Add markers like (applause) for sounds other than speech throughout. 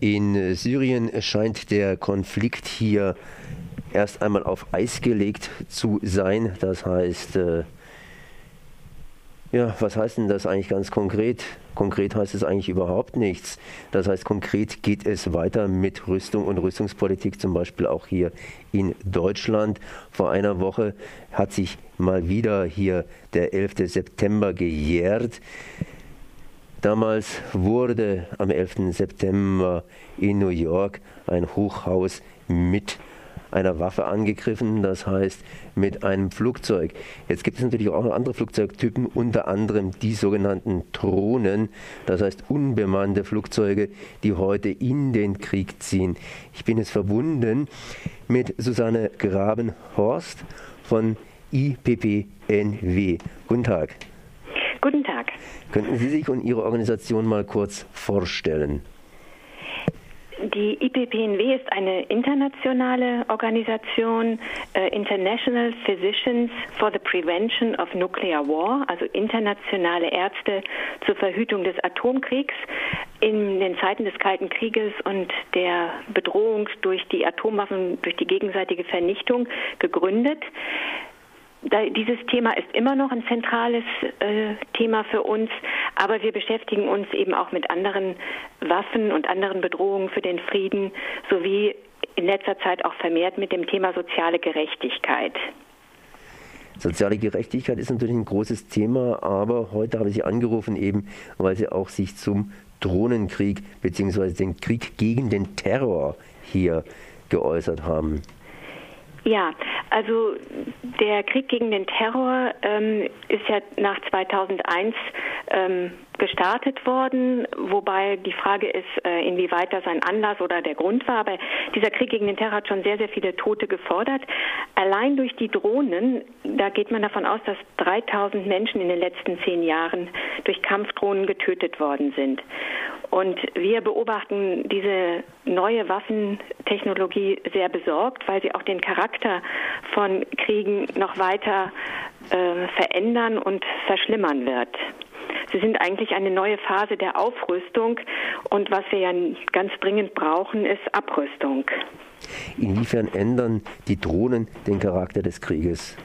In Syrien scheint der Konflikt hier erst einmal auf Eis gelegt zu sein. Das heißt, äh, ja, was heißt denn das eigentlich ganz konkret? Konkret heißt es eigentlich überhaupt nichts. Das heißt, konkret geht es weiter mit Rüstung und Rüstungspolitik, zum Beispiel auch hier in Deutschland. Vor einer Woche hat sich mal wieder hier der 11. September gejährt. Damals wurde am 11. September in New York ein Hochhaus mit einer Waffe angegriffen, das heißt mit einem Flugzeug. Jetzt gibt es natürlich auch noch andere Flugzeugtypen, unter anderem die sogenannten Drohnen, das heißt unbemannte Flugzeuge, die heute in den Krieg ziehen. Ich bin jetzt verbunden mit Susanne Grabenhorst von IPPNW. Guten Tag. Tag. Könnten Sie sich und Ihre Organisation mal kurz vorstellen? Die IPPNW ist eine internationale Organisation, äh, International Physicians for the Prevention of Nuclear War, also internationale Ärzte zur Verhütung des Atomkriegs. In den Zeiten des Kalten Krieges und der Bedrohung durch die Atomwaffen, durch die gegenseitige Vernichtung gegründet dieses Thema ist immer noch ein zentrales äh, Thema für uns, aber wir beschäftigen uns eben auch mit anderen Waffen und anderen Bedrohungen für den Frieden sowie in letzter Zeit auch vermehrt mit dem Thema soziale Gerechtigkeit. Soziale Gerechtigkeit ist natürlich ein großes Thema, aber heute habe ich Sie angerufen, eben weil Sie auch sich zum Drohnenkrieg bzw. den Krieg gegen den Terror hier geäußert haben. Ja, also der Krieg gegen den Terror ähm, ist ja nach 2001 ähm, gestartet worden, wobei die Frage ist, äh, inwieweit das ein Anlass oder der Grund war. Aber dieser Krieg gegen den Terror hat schon sehr, sehr viele Tote gefordert. Allein durch die Drohnen, da geht man davon aus, dass 3000 Menschen in den letzten zehn Jahren durch Kampfdrohnen getötet worden sind. Und wir beobachten diese neue Waffentechnologie sehr besorgt, weil sie auch den Charakter von Kriegen noch weiter äh, verändern und verschlimmern wird. Sie sind eigentlich eine neue Phase der Aufrüstung und was wir ja ganz dringend brauchen, ist Abrüstung. Inwiefern ändern die Drohnen den Charakter des Krieges?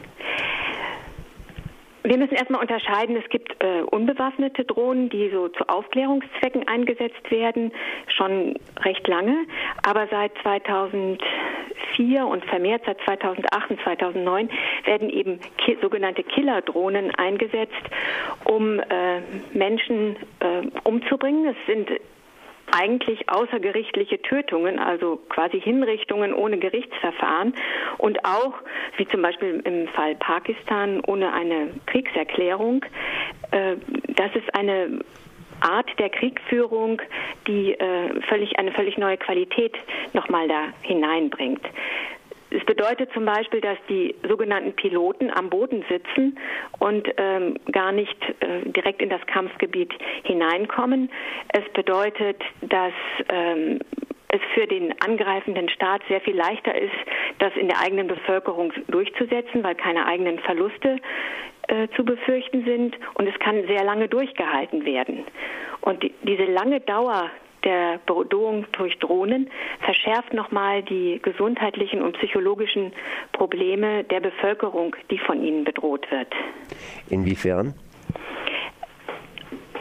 Wir müssen erstmal unterscheiden, es gibt äh, unbewaffnete Drohnen, die so zu Aufklärungszwecken eingesetzt werden, schon recht lange, aber seit 2004 und vermehrt seit 2008 und 2009 werden eben ki sogenannte Killerdrohnen eingesetzt, um äh, Menschen äh, umzubringen. Es sind eigentlich außergerichtliche Tötungen, also quasi Hinrichtungen ohne Gerichtsverfahren und auch, wie zum Beispiel im Fall Pakistan, ohne eine Kriegserklärung. Äh, das ist eine Art der Kriegführung, die äh, völlig eine völlig neue Qualität nochmal da hineinbringt. Es bedeutet zum Beispiel, dass die sogenannten Piloten am Boden sitzen und ähm, gar nicht äh, direkt in das Kampfgebiet hineinkommen. Es bedeutet, dass ähm, es für den angreifenden Staat sehr viel leichter ist, das in der eigenen Bevölkerung durchzusetzen, weil keine eigenen Verluste äh, zu befürchten sind und es kann sehr lange durchgehalten werden. Und die, diese lange Dauer der Bedrohung durch Drohnen verschärft nochmal die gesundheitlichen und psychologischen Probleme der Bevölkerung, die von ihnen bedroht wird. Inwiefern?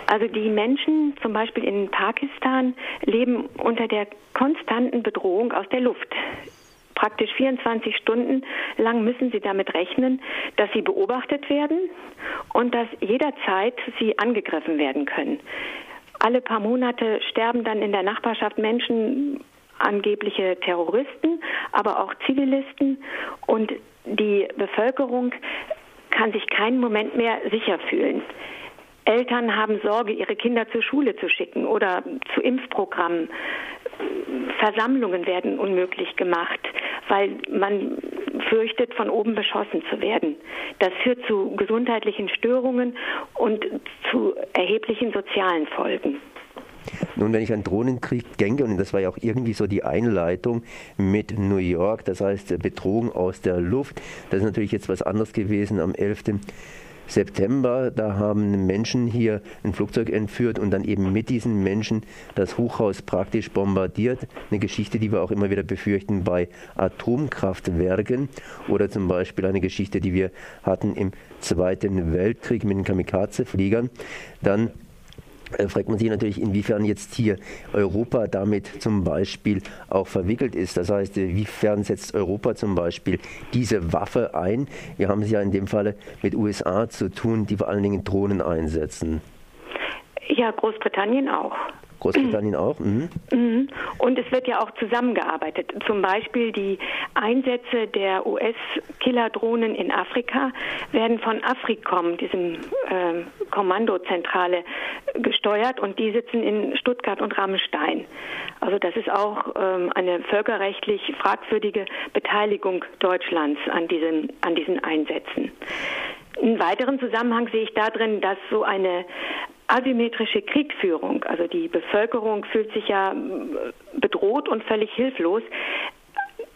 Also die Menschen zum Beispiel in Pakistan leben unter der konstanten Bedrohung aus der Luft. Praktisch 24 Stunden lang müssen sie damit rechnen, dass sie beobachtet werden und dass jederzeit sie angegriffen werden können alle paar Monate sterben dann in der Nachbarschaft Menschen, angebliche Terroristen, aber auch Zivilisten und die Bevölkerung kann sich keinen Moment mehr sicher fühlen. Eltern haben Sorge, ihre Kinder zur Schule zu schicken oder zu Impfprogrammen. Versammlungen werden unmöglich gemacht, weil man fürchtet, von oben beschossen zu werden. Das führt zu gesundheitlichen Störungen und zu erheblichen sozialen Folgen. Nun, wenn ich an Drohnenkrieg denke, und das war ja auch irgendwie so die Einleitung mit New York, das heißt Bedrohung aus der Luft, das ist natürlich jetzt was anderes gewesen am 11. September. Da haben Menschen hier ein Flugzeug entführt und dann eben mit diesen Menschen das Hochhaus praktisch bombardiert. Eine Geschichte, die wir auch immer wieder befürchten bei Atomkraftwerken oder zum Beispiel eine Geschichte, die wir hatten im Zweiten Weltkrieg mit den Kamikaze-Fliegern. Dann fragt man sich natürlich, inwiefern jetzt hier Europa damit zum Beispiel auch verwickelt ist. Das heißt, inwiefern setzt Europa zum Beispiel diese Waffe ein? Wir haben es ja in dem Falle mit USA zu tun, die vor allen Dingen Drohnen einsetzen. Ja, Großbritannien auch. Großbritannien auch. Mhm. mhm. Und es wird ja auch zusammengearbeitet. Zum Beispiel die Einsätze der US-Killerdrohnen in Afrika werden von Afrikom, diesem äh, Kommandozentrale, gesteuert und die sitzen in Stuttgart und Rammstein. Also das ist auch ähm, eine völkerrechtlich fragwürdige Beteiligung Deutschlands an, diesem, an diesen Einsätzen. Einen weiteren Zusammenhang sehe ich darin, dass so eine asymmetrische Kriegführung, also die Bevölkerung fühlt sich ja äh, bedroht und völlig hilflos,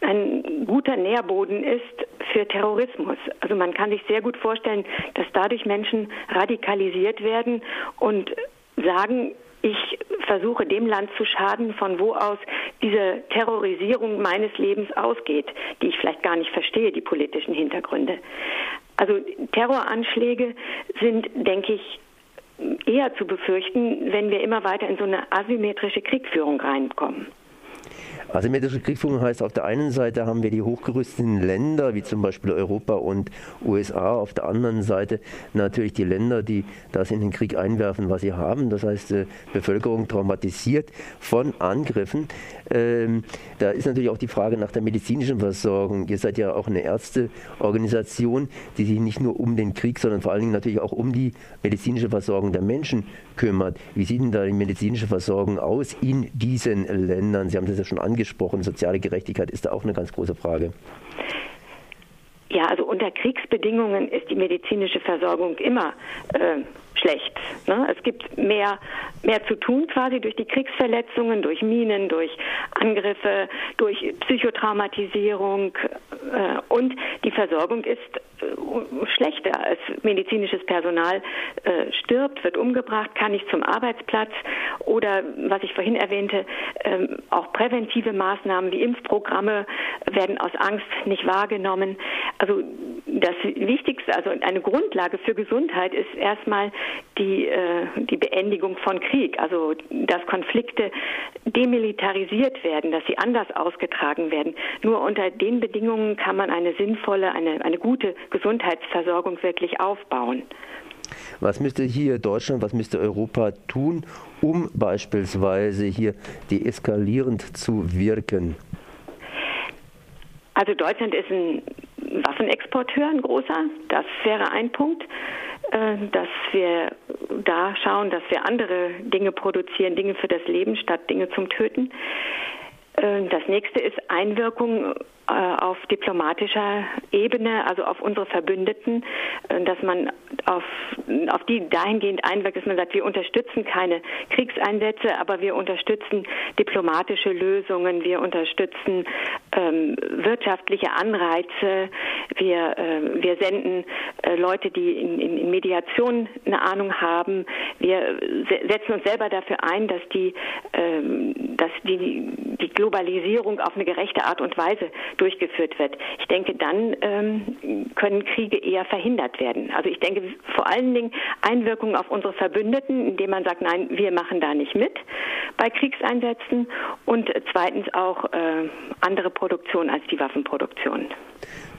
ein guter Nährboden ist für Terrorismus. Also man kann sich sehr gut vorstellen, dass dadurch Menschen radikalisiert werden und sagen, ich versuche dem Land zu schaden, von wo aus diese Terrorisierung meines Lebens ausgeht, die ich vielleicht gar nicht verstehe, die politischen Hintergründe. Also Terroranschläge sind, denke ich, eher zu befürchten, wenn wir immer weiter in so eine asymmetrische Kriegführung reinkommen. Asymmetrische Kriegführung heißt, auf der einen Seite haben wir die hochgerüsteten Länder, wie zum Beispiel Europa und USA, auf der anderen Seite natürlich die Länder, die das in den Krieg einwerfen, was sie haben. Das heißt, äh, Bevölkerung traumatisiert von Angriffen. Ähm, da ist natürlich auch die Frage nach der medizinischen Versorgung. Ihr seid ja auch eine Ärzteorganisation, die sich nicht nur um den Krieg, sondern vor allen Dingen natürlich auch um die medizinische Versorgung der Menschen kümmert. Wie sieht denn da die medizinische Versorgung aus in diesen Ländern? Sie haben das ja schon angesprochen, soziale Gerechtigkeit ist da auch eine ganz große Frage. Ja, also unter Kriegsbedingungen ist die medizinische Versorgung immer äh, schlecht. Ne? Es gibt mehr, mehr zu tun quasi durch die Kriegsverletzungen, durch Minen, durch Angriffe, durch Psychotraumatisierung äh, und die Versorgung ist äh, schlechter. Als medizinisches Personal äh, stirbt, wird umgebracht, kann nicht zum Arbeitsplatz oder, was ich vorhin erwähnte, ähm, auch präventive Maßnahmen wie Impfprogramme werden aus Angst nicht wahrgenommen. Also das Wichtigste, also eine Grundlage für Gesundheit ist erstmal die, äh, die Beendigung von Krieg, also dass Konflikte demilitarisiert werden, dass sie anders ausgetragen werden. Nur unter den Bedingungen kann man eine sinnvolle, eine, eine gute Gesundheitsversorgung wirklich aufbauen. Was müsste hier Deutschland, was müsste Europa tun, um beispielsweise hier deeskalierend zu wirken? Also Deutschland ist ein Waffenexporteur, ein großer. Das wäre ein Punkt, dass wir da schauen, dass wir andere Dinge produzieren, Dinge für das Leben statt Dinge zum Töten. Äh, das nächste ist Einwirkung äh, auf diplomatischer Ebene, also auf unsere Verbündeten, äh, dass man auf, auf die dahingehend einwirkt, dass man sagt, wir unterstützen keine Kriegseinsätze, aber wir unterstützen diplomatische Lösungen, wir unterstützen ähm, wirtschaftliche Anreize, wir, äh, wir senden äh, Leute, die in, in, in, Mediation eine Ahnung haben, wir setzen uns selber dafür ein, dass die, ähm, dass die, die Globalisierung auf eine gerechte Art und Weise durchgeführt wird. Ich denke, dann ähm, können Kriege eher verhindert werden. Also ich denke vor allen Dingen Einwirkungen auf unsere Verbündeten, indem man sagt, nein, wir machen da nicht mit bei Kriegseinsätzen und zweitens auch äh, andere Produktion als die Waffenproduktion.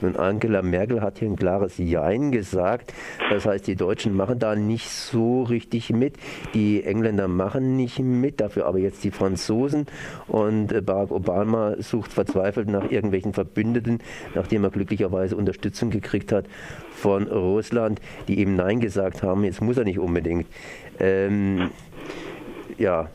Nun, Angela Merkel hat hier ein klares Jein gesagt. Das heißt, die Deutschen machen da nicht so richtig mit. Die Engländer machen nicht mit, dafür aber jetzt die Franzosen. Und äh, Barack Obama sucht verzweifelt nach irgendwelchen Verbündeten, nachdem er glücklicherweise Unterstützung gekriegt hat von Russland, die ihm Nein gesagt haben. Jetzt muss er nicht unbedingt. Ähm, ja,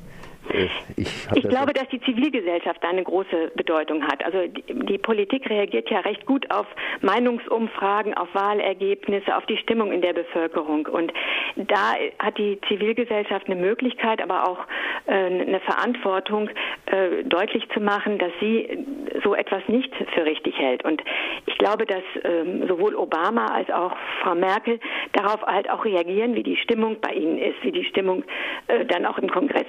ich, ich glaube, dass die Zivilgesellschaft eine große Bedeutung hat. Also die, die, Politik reagiert ja recht gut auf Meinungsumfragen, auf Wahlergebnisse, auf die Stimmung in der Bevölkerung. Und da hat die Zivilgesellschaft eine Möglichkeit, aber auch äh, eine Verantwortung, äh, deutlich zu machen, dass sie so etwas nicht für richtig hält. Und ich glaube, dass ähm, sowohl Obama als auch Frau Merkel darauf halt auch reagieren, wie die Stimmung bei ihnen ist, wie die Stimmung äh, dann auch im Kongress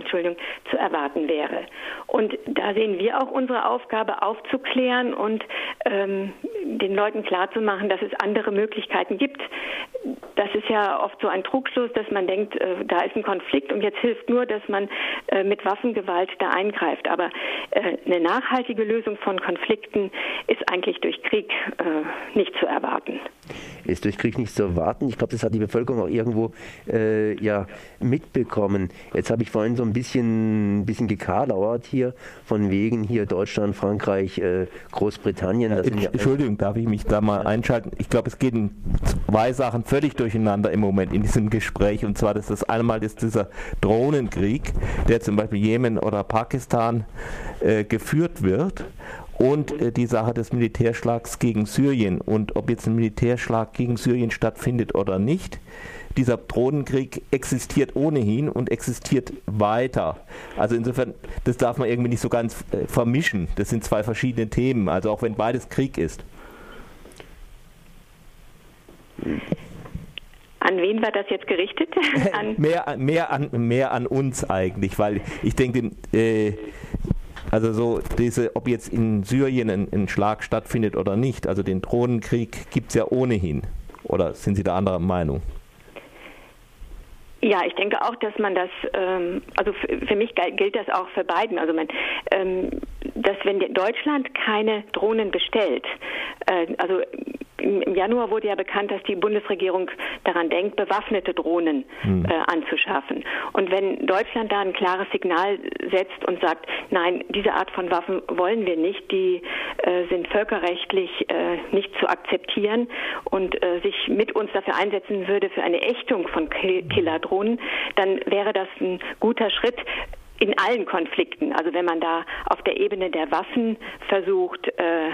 Entschuldigung, zu erwarten wäre. Und da sehen wir auch unsere Aufgabe aufzuklären und ähm, den Leuten klarzumachen, dass es andere Möglichkeiten gibt. Das ist ja oft so ein Trugschluss, dass man denkt, äh, da ist ein Konflikt und jetzt hilft nur, dass man äh, mit Waffengewalt da eingreift. Aber äh, eine nachhaltige Lösung von Konflikten ist eigentlich durch Krieg nicht zu erwarten ist durch Krieg nicht zu erwarten. Ich glaube, das hat die Bevölkerung auch irgendwo äh, ja, mitbekommen. Jetzt habe ich vorhin so ein bisschen, bisschen gekadauert hier, von wegen hier Deutschland, Frankreich, äh, Großbritannien. Ja, ja Entschuldigung, darf ich mich da mal einschalten? Ich glaube, es gehen zwei Sachen völlig durcheinander im Moment in diesem Gespräch. Und zwar, dass das einmal ist dieser Drohnenkrieg, der zum Beispiel Jemen oder Pakistan äh, geführt wird und äh, die Sache des Militärschlags gegen Syrien. Und ob jetzt ein Militärschlag gegen Syrien stattfindet oder nicht, dieser Drohnenkrieg existiert ohnehin und existiert weiter. Also insofern, das darf man irgendwie nicht so ganz äh, vermischen. Das sind zwei verschiedene Themen, also auch wenn beides Krieg ist. An wen war das jetzt gerichtet? (laughs) An mehr, mehr, an, mehr an uns eigentlich, weil ich denke, äh, also so diese, ob jetzt in Syrien ein, ein Schlag stattfindet oder nicht, also den Drohnenkrieg gibt es ja ohnehin. Oder sind Sie da anderer Meinung? Ja, ich denke auch, dass man das, ähm, also für mich gilt das auch für beiden. Also man, ähm, dass wenn Deutschland keine Drohnen bestellt, äh, also im Januar wurde ja bekannt, dass die Bundesregierung daran denkt, bewaffnete Drohnen hm. äh, anzuschaffen. Und wenn Deutschland da ein klares Signal setzt und sagt, nein, diese Art von Waffen wollen wir nicht, die äh, sind völkerrechtlich äh, nicht zu akzeptieren und äh, sich mit uns dafür einsetzen würde für eine Ächtung von Killerdrohnen, dann wäre das ein guter Schritt, in allen Konflikten. Also wenn man da auf der Ebene der Waffen versucht, äh,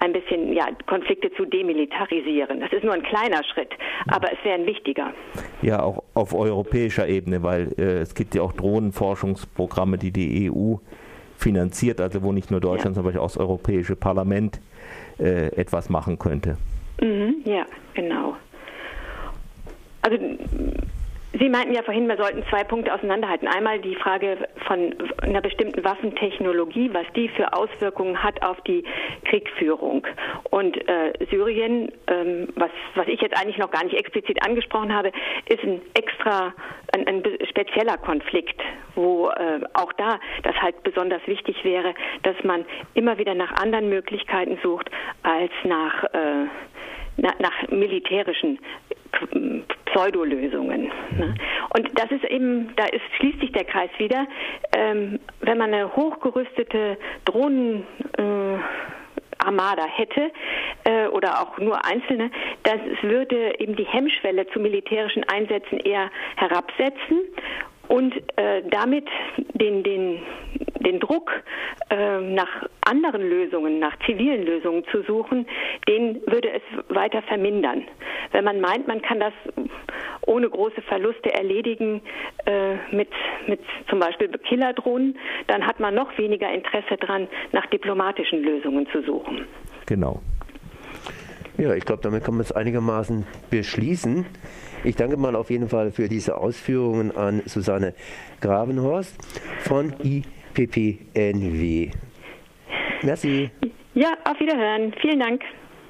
ein bisschen ja, Konflikte zu demilitarisieren. Das ist nur ein kleiner Schritt, aber es wäre ein wichtiger. Ja, auch auf europäischer Ebene, weil äh, es gibt ja auch Drohnenforschungsprogramme, die die EU finanziert, also wo nicht nur Deutschland, ja. sondern auch das Europäische Parlament äh, etwas machen könnte. Mhm, ja, genau. Also Sie meinten ja vorhin, wir sollten zwei Punkte auseinanderhalten. Einmal die Frage von einer bestimmten Waffentechnologie, was die für Auswirkungen hat auf die Kriegführung. Und äh, Syrien, ähm, was, was ich jetzt eigentlich noch gar nicht explizit angesprochen habe, ist ein extra, ein, ein spezieller Konflikt, wo äh, auch da das halt besonders wichtig wäre, dass man immer wieder nach anderen Möglichkeiten sucht als nach äh, nach, militärischen Pseudolösungen. Ne? Und das ist eben, da ist, schließt sich der Kreis wieder, ähm, wenn man eine hochgerüstete Drohnen äh, Armada hätte äh, oder auch nur einzelne, das würde eben die Hemmschwelle zu militärischen Einsätzen eher herabsetzen und äh, damit den, den, den Druck äh, nach anderen Lösungen, nach zivilen Lösungen zu suchen, den würde es weiter vermindern. Wenn man meint, man kann das ohne große Verluste erledigen äh, mit, mit zum Beispiel Killerdrohnen, dann hat man noch weniger Interesse daran, nach diplomatischen Lösungen zu suchen. Genau. Ja, ich glaube, damit kann man es einigermaßen beschließen. Ich danke mal auf jeden Fall für diese Ausführungen an Susanne Gravenhorst von IPPNW. Merci. Ja, auf Wiederhören. Vielen Dank.